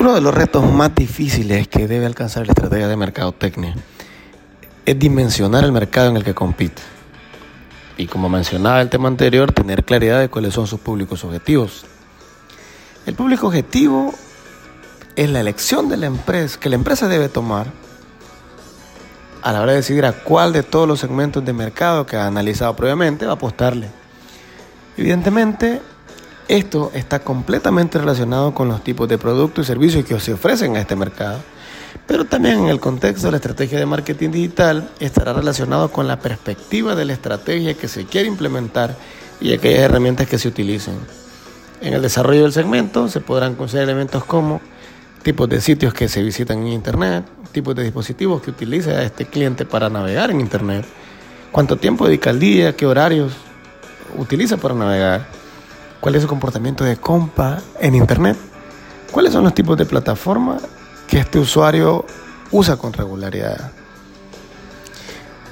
Uno de los retos más difíciles que debe alcanzar la estrategia de mercadotecnia es dimensionar el mercado en el que compite. Y como mencionaba el tema anterior, tener claridad de cuáles son sus públicos objetivos. El público objetivo es la elección de la empresa que la empresa debe tomar a la hora de decidir a cuál de todos los segmentos de mercado que ha analizado previamente va a apostarle. Evidentemente, esto está completamente relacionado con los tipos de productos y servicios que se ofrecen a este mercado, pero también en el contexto de la estrategia de marketing digital estará relacionado con la perspectiva de la estrategia que se quiere implementar y aquellas herramientas que se utilicen. En el desarrollo del segmento se podrán considerar elementos como tipos de sitios que se visitan en Internet, tipos de dispositivos que utiliza este cliente para navegar en Internet, cuánto tiempo dedica al día, qué horarios utiliza para navegar, cuál es su comportamiento de compra en Internet, cuáles son los tipos de plataformas que este usuario usa con regularidad.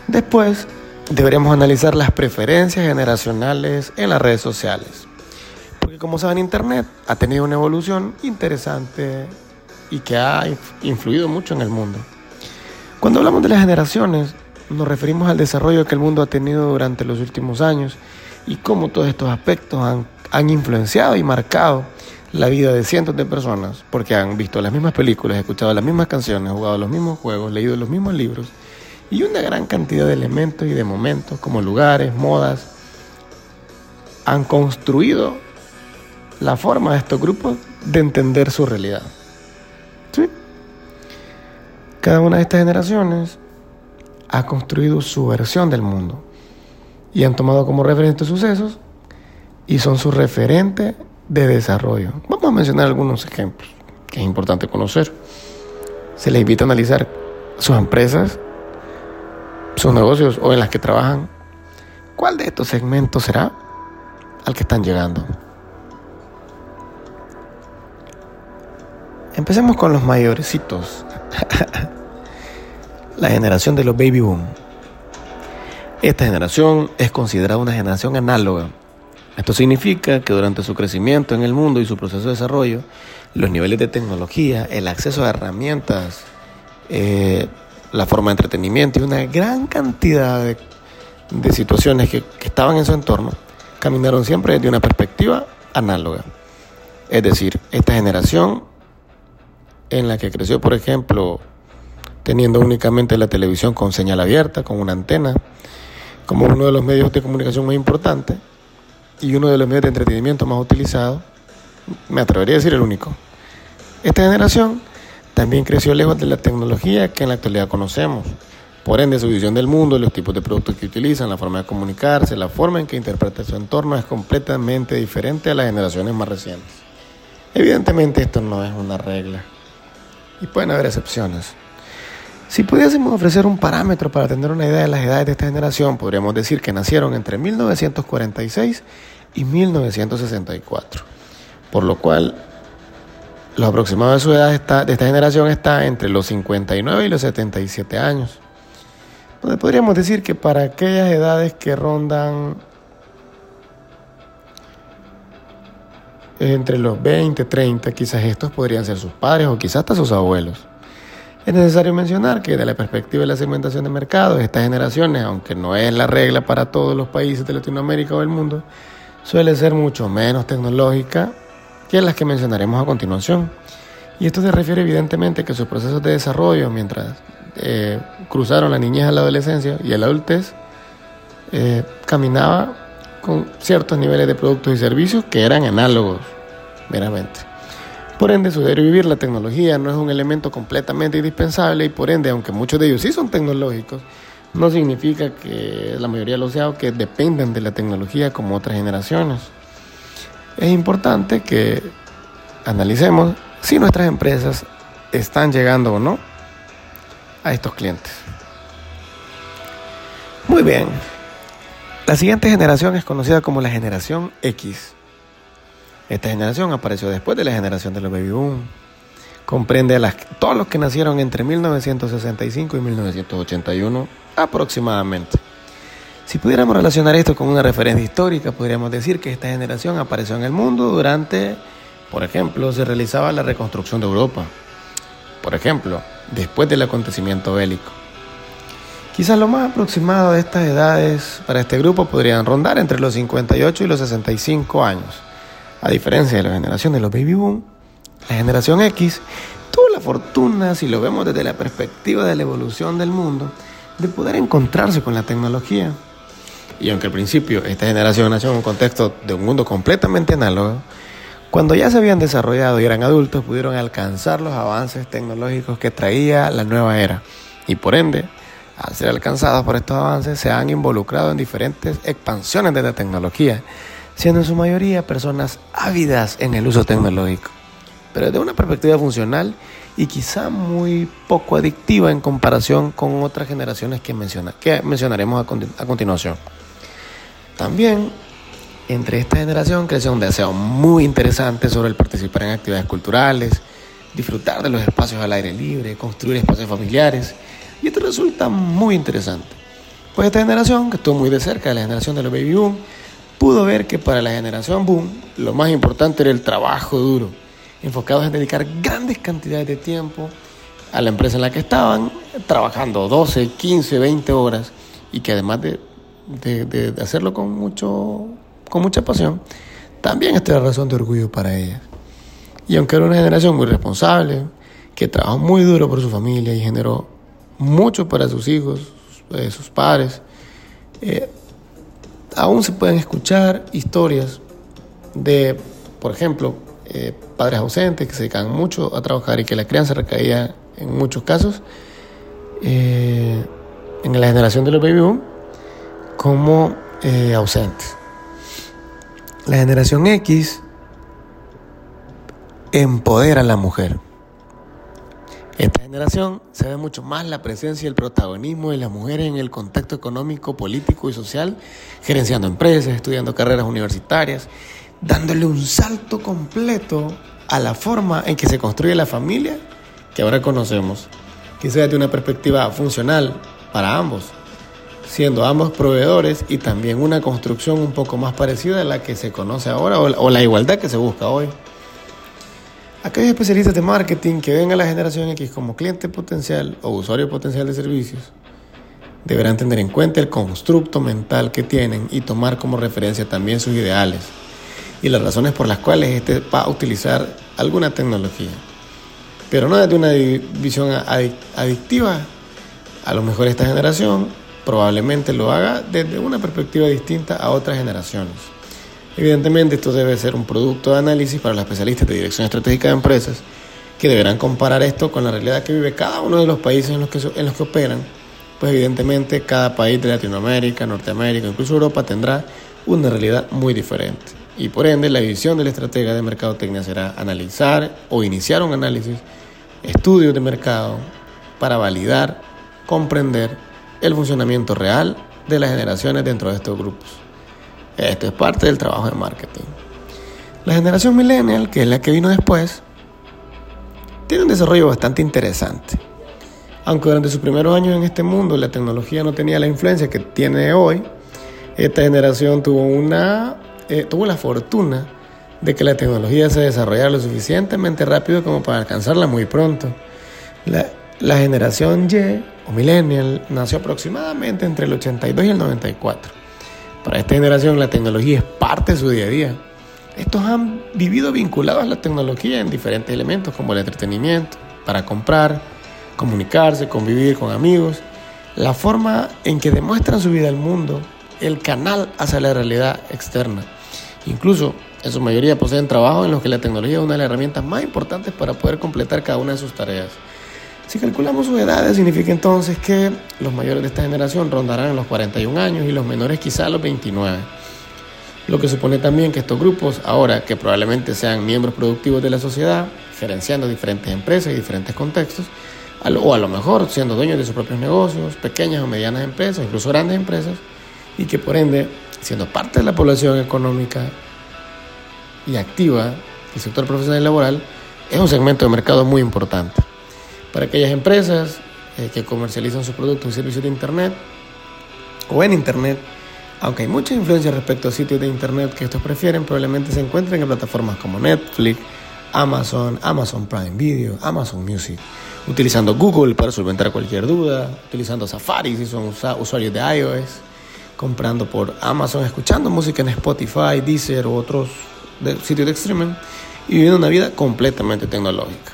Después, deberíamos analizar las preferencias generacionales en las redes sociales. Porque como saben, Internet ha tenido una evolución interesante y que ha influido mucho en el mundo. Cuando hablamos de las generaciones, nos referimos al desarrollo que el mundo ha tenido durante los últimos años y cómo todos estos aspectos han, han influenciado y marcado la vida de cientos de personas porque han visto las mismas películas, escuchado las mismas canciones, jugado los mismos juegos, leído los mismos libros y una gran cantidad de elementos y de momentos como lugares, modas, han construido la forma de estos grupos de entender su realidad. Cada una de estas generaciones ha construido su versión del mundo y han tomado como referente sucesos y son su referente de desarrollo. Vamos a mencionar algunos ejemplos que es importante conocer. Se les invita a analizar sus empresas, sus negocios o en las que trabajan. ¿Cuál de estos segmentos será al que están llegando? Empecemos con los mayorecitos. la generación de los baby boom. Esta generación es considerada una generación análoga. Esto significa que durante su crecimiento en el mundo y su proceso de desarrollo, los niveles de tecnología, el acceso a herramientas, eh, la forma de entretenimiento y una gran cantidad de, situaciones que, que estaban en su entorno, caminaron siempre desde una perspectiva análoga. Es decir, esta generación en la que creció, por ejemplo, teniendo únicamente la televisión con señal abierta, con una antena, como uno de los medios de comunicación más importantes y uno de los medios de entretenimiento más utilizados, me atrevería a decir el único. Esta generación también creció lejos de la tecnología que en la actualidad conocemos. Por ende, su visión del mundo, los tipos de productos que utilizan, la forma de comunicarse, la forma en que interpreta su entorno es completamente diferente a las generaciones más recientes. Evidentemente esto no es una regla y pueden haber excepciones. Si pudiésemos ofrecer un parámetro para tener una idea de las edades de esta generación, podríamos decir que nacieron entre 1946 y 1964, por lo cual lo aproximado de su edad de esta generación está entre los 59 y los 77 años. Podríamos decir que para aquellas edades que rondan entre los 20, 30, quizás estos podrían ser sus padres o quizás hasta sus abuelos. Es necesario mencionar que desde la perspectiva de la segmentación de mercado, estas generaciones, aunque no es la regla para todos los países de Latinoamérica o del mundo, suele ser mucho menos tecnológica que las que mencionaremos a continuación. Y esto se refiere evidentemente a que sus procesos de desarrollo, mientras eh, cruzaron la niñez a la adolescencia y a la adultez, eh, caminaba con ciertos niveles de productos y servicios que eran análogos meramente. Por ende, su vivir, la tecnología no es un elemento completamente indispensable y por ende, aunque muchos de ellos sí son tecnológicos, no significa que la mayoría de los sea que dependen de la tecnología como otras generaciones. Es importante que analicemos si nuestras empresas están llegando o no a estos clientes. Muy bien. La siguiente generación es conocida como la generación X. Esta generación apareció después de la generación de los baby boom. Comprende a las, todos los que nacieron entre 1965 y 1981 aproximadamente. Si pudiéramos relacionar esto con una referencia histórica, podríamos decir que esta generación apareció en el mundo durante Por ejemplo, se realizaba la reconstrucción de Europa. Por ejemplo, después del acontecimiento bélico. Quizás lo más aproximado de estas edades para este grupo podrían rondar entre los 58 y los 65 años. A diferencia de la generación de los baby boom, la generación X tuvo la fortuna, si lo vemos desde la perspectiva de la evolución del mundo, de poder encontrarse con la tecnología. Y aunque al principio esta generación nació en un contexto de un mundo completamente análogo, cuando ya se habían desarrollado y eran adultos pudieron alcanzar los avances tecnológicos que traía la nueva era y por ende, al ser alcanzados por estos avances, se han involucrado en diferentes expansiones de la tecnología, siendo en su mayoría personas ávidas en el uso tecnológico, pero desde una perspectiva funcional y quizá muy poco adictiva en comparación con otras generaciones que, menciona, que mencionaremos a, a continuación. También entre esta generación creció un deseo muy interesante sobre el participar en actividades culturales, disfrutar de los espacios al aire libre, construir espacios familiares. Y esto resulta muy interesante. Pues esta generación, que estuvo muy de cerca de la generación de los baby boom, pudo ver que para la generación boom lo más importante era el trabajo duro enfocados en dedicar grandes cantidades de tiempo a la empresa en la que estaban, trabajando 12, 15, 20 horas y que además de, de, hacerlo con, mucho, con mucha pasión, también esta era razón de orgullo para ellas. Y aunque era una generación muy responsable, que trabajó muy duro por su familia y generó mucho para sus hijos, eh, sus padres, eh, aún se pueden escuchar historias de, por ejemplo, eh, padres ausentes que se dedican mucho a trabajar y que la crianza recaía en muchos casos eh, en la generación de los baby boom como eh, ausentes. La generación X empodera a la mujer. Esta generación se ve mucho más la presencia y el protagonismo de las mujeres en el contexto económico, político y social, gerenciando empresas, estudiando carreras universitarias dándole un salto completo a la forma en que se construye la familia que ahora conocemos, quizás desde una perspectiva funcional para ambos, siendo ambos proveedores y también una construcción un poco más parecida a la que se conoce ahora o la igualdad que se busca hoy. Aquellos especialistas de marketing que ven a la generación X como cliente potencial o usuario potencial de servicios deberán tener en cuenta el constructo mental que tienen y tomar como referencia también sus ideales y las razones por las cuales este va a utilizar alguna tecnología. Pero no desde una visión adictiva. A lo mejor esta generación probablemente lo haga desde una perspectiva distinta a otras generaciones. Evidentemente esto debe ser un producto de análisis para los especialistas de dirección estratégica de empresas que deberán comparar esto con la realidad que vive cada uno de los países en los que, en los que operan, pues evidentemente cada país de Latinoamérica, Norteamérica, incluso Europa tendrá una realidad muy diferente y por ende la visión del estratega de mercadotecnia será analizar o iniciar un análisis, estudios de mercado para validar, comprender el funcionamiento real de las generaciones dentro de estos grupos. Esto es parte del trabajo de marketing. La generación millennial, que es la que vino después, tiene un desarrollo bastante interesante. Aunque durante sus primeros años en este mundo la tecnología no tenía la influencia que tiene hoy, esta generación tuvo una eh, tuvo la fortuna de que la tecnología se desarrollara lo suficientemente rápido como para alcanzarla muy pronto. La, la generación Y o millennial nació aproximadamente entre el 82 y el 94. Para esta generación la tecnología es parte de su día a día. Estos han vivido vinculados a la tecnología en diferentes elementos como el entretenimiento, para comprar, comunicarse, convivir con amigos, la forma en que demuestran su vida al mundo, el canal hacia la realidad externa. Incluso en su mayoría poseen trabajo en los que la tecnología es una de las herramientas más importantes para poder completar cada una de sus tareas. Si calculamos sus edades, significa entonces que los mayores de esta generación rondarán los 41 años y los menores quizá los 29. Lo que supone también que estos grupos, ahora que probablemente sean miembros productivos de la sociedad, gerenciando diferentes empresas y diferentes contextos, o a lo mejor siendo dueños de sus propios negocios, pequeñas o medianas empresas, incluso grandes empresas, y que por ende siendo parte de la población económica y activa del sector profesional y laboral, es un segmento de mercado muy importante. Para aquellas empresas eh, que comercializan sus productos y servicios de Internet o en Internet, Aunque hay mucha influencia respecto a sitios de internet que estos prefieren, probablemente se encuentren en plataformas como Netflix, Amazon, Amazon Prime Video, Amazon Music, utilizando Google para solventar cualquier duda, utilizando Safari si son usuarios de iOS, comprando por Amazon, escuchando música en Spotify, Deezer u otros sitios de streaming y viviendo una vida completamente tecnológica.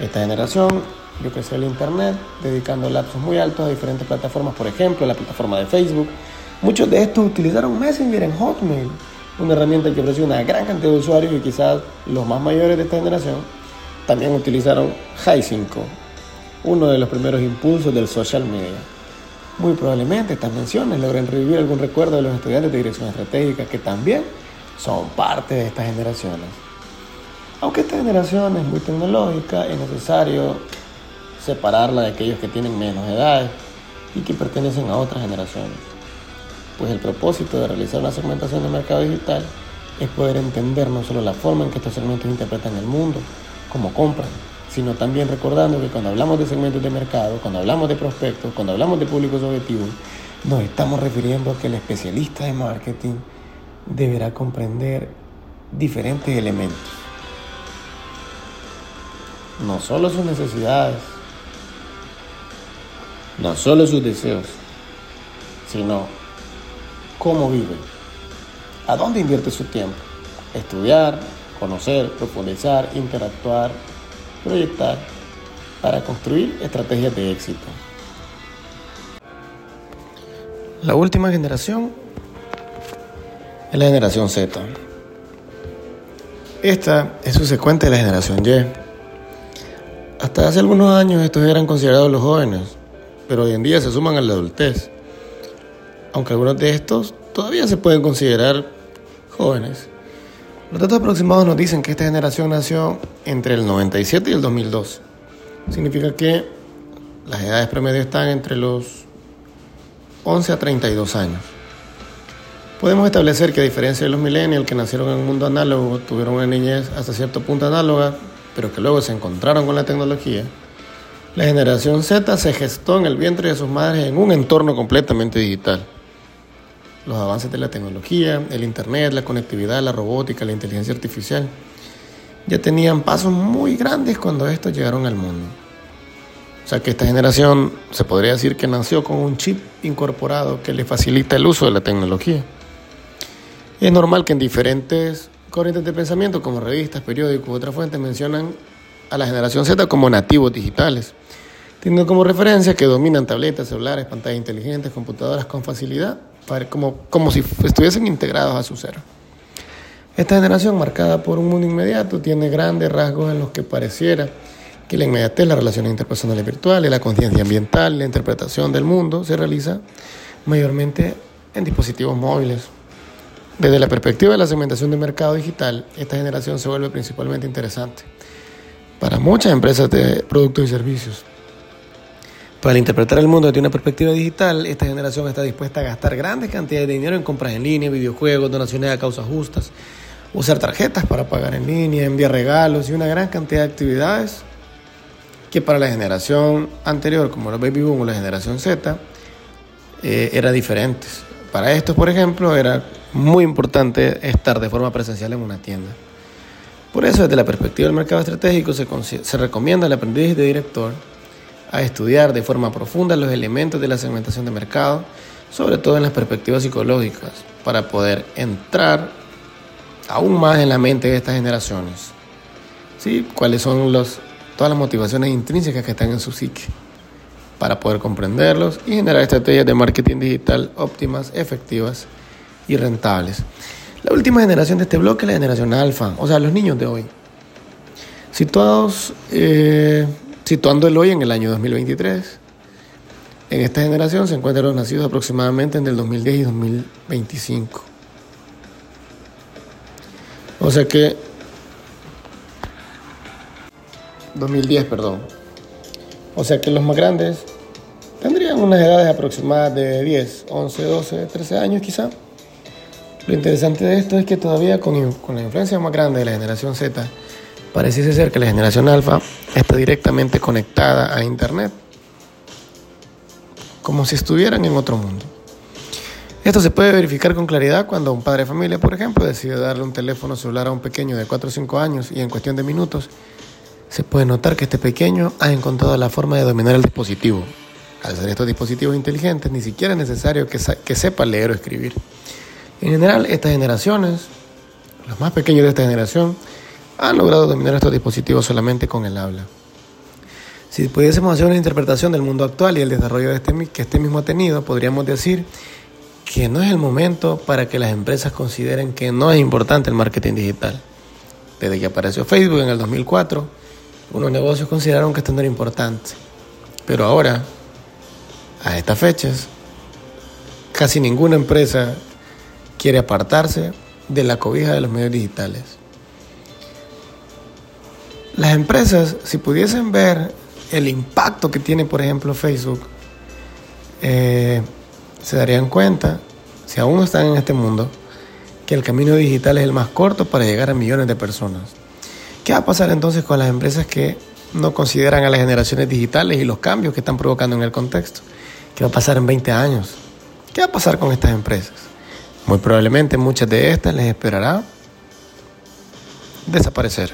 Esta generación yo crecí el Internet dedicando lapsos muy altos a diferentes plataformas, por ejemplo, la plataforma de Facebook. Muchos de estos utilizaron Messenger en Hotmail, una herramienta que ofreció una gran cantidad de usuarios y quizás los más mayores de esta generación también utilizaron Hi5, uno de los primeros impulsos del social media. Muy probablemente estas menciones logren revivir algún recuerdo de los estudiantes de dirección estratégica que también son parte de estas generaciones. Aunque esta generación es muy tecnológica, es necesario separarla de aquellos que tienen menos edad y que pertenecen a otras generaciones. Pues el propósito de realizar una segmentación de mercado digital es poder entender no solo la forma en que estos segmentos interpretan el mundo, como compran, sino también recordando que cuando hablamos de segmentos de mercado, cuando hablamos de prospectos, cuando hablamos de públicos objetivos, nos estamos refiriendo a que el especialista de marketing deberá comprender diferentes elementos no solo sus necesidades, no solo sus deseos, sino cómo vive, a dónde invierte su tiempo. Estudiar, conocer, profundizar, interactuar, proyectar para construir estrategias de éxito. La última generación es la generación Z. Esta es subsecuente de la generación Y hasta hace algunos años estos eran considerados los jóvenes, pero hoy en día se suman a la adultez. Aunque algunos de estos todavía se pueden considerar jóvenes. Los datos aproximados nos dicen que esta generación nació entre el 97 y el 2002. Significa que las edades promedio están entre los 11 a 32 años. Podemos establecer que a diferencia de los millennials que nacieron en un mundo análogo, tuvieron una niñez hasta cierto punto análoga, pero que luego se encontraron con la tecnología, la generación Z se gestó en el vientre de sus madres en un entorno completamente digital. Los avances de la tecnología, el Internet, la conectividad, la robótica, la inteligencia artificial, ya tenían pasos muy grandes cuando estos llegaron al mundo. O sea que esta generación se podría decir que nació con un chip incorporado que le facilita el uso de la tecnología. Es normal que en diferentes corrientes de pensamiento como revistas, periódicos u otras fuentes mencionan a la generación Z como nativos digitales, teniendo como referencia que dominan tabletas, celulares, pantallas inteligentes, computadoras con facilidad, como, como si estuviesen integrados a su ser. Esta generación, marcada por un mundo inmediato, tiene grandes rasgos en los que pareciera que la inmediatez, las relaciones interpersonales virtuales, la conciencia ambiental, la interpretación del mundo se realiza mayormente en dispositivos móviles, desde la perspectiva de la segmentación de mercado digital, esta generación se vuelve principalmente interesante para muchas empresas de productos y servicios. Para interpretar el mundo desde una perspectiva digital, esta generación está dispuesta a gastar grandes cantidades de dinero en compras en línea, videojuegos, donaciones a causas justas, usar tarjetas para pagar en línea, enviar regalos y una gran cantidad de actividades que para la generación anterior, como los Baby Boom o la generación Z, eh, eran diferentes. Para estos, por ejemplo, era muy importante estar de forma presencial en una tienda. Por eso, desde la perspectiva del mercado estratégico, se, se recomienda al aprendiz de director a estudiar de forma profunda los elementos de la segmentación de mercado, sobre todo en las perspectivas psicológicas, para poder entrar aún más en la mente de estas generaciones. ¿Sí? ¿Cuáles son los, todas las motivaciones intrínsecas que están en su psique? Para poder comprenderlos y generar estrategias de marketing digital óptimas, efectivas y rentables. La última generación de este bloque es la generación alfa, o sea, los niños de hoy. Situados, eh, situando el hoy en el año 2023, en esta generación se encuentran los nacidos aproximadamente entre el 2010 y 2025. O sea que 2010, perdón. O sea que los más grandes tendrían unas edades aproximadas de 10, 11, 12, 13 años quizá. Lo interesante de esto es que todavía con, con la influencia más grande de la generación Z, pareciese ser que la generación alfa está directamente conectada a Internet, como si estuvieran en otro mundo. Esto se puede verificar con claridad cuando un padre de familia, por ejemplo, decide darle un teléfono celular a un pequeño de 4 o 5 años y en cuestión de minutos se puede notar que este pequeño ha encontrado la forma de dominar el dispositivo. Al ser estos dispositivos inteligentes, ni siquiera es necesario que, que sepa leer o escribir. En general, estas generaciones, los más pequeños de esta generación, han logrado dominar estos dispositivos solamente con el habla. Si pudiésemos hacer una interpretación del mundo actual y el desarrollo de este, que este mismo ha tenido, podríamos decir que no es el momento para que las empresas consideren que no es importante el marketing digital. Desde que apareció Facebook en el 2004, unos negocios consideraron que esto no era importante. Pero ahora, a estas fechas, casi ninguna empresa quiere apartarse de la cobija de los medios digitales. Las empresas, si pudiesen ver el impacto que tiene, por ejemplo, Facebook, eh, se darían cuenta, si aún están en este mundo, que el camino digital es el más corto para llegar a millones de personas. ¿Qué va a pasar entonces con las empresas que no consideran a las generaciones digitales y los cambios que están provocando en el contexto? ¿Qué va a pasar en 20 años? ¿Qué va a pasar con estas empresas? Muy probablemente muchas de estas les esperará desaparecer.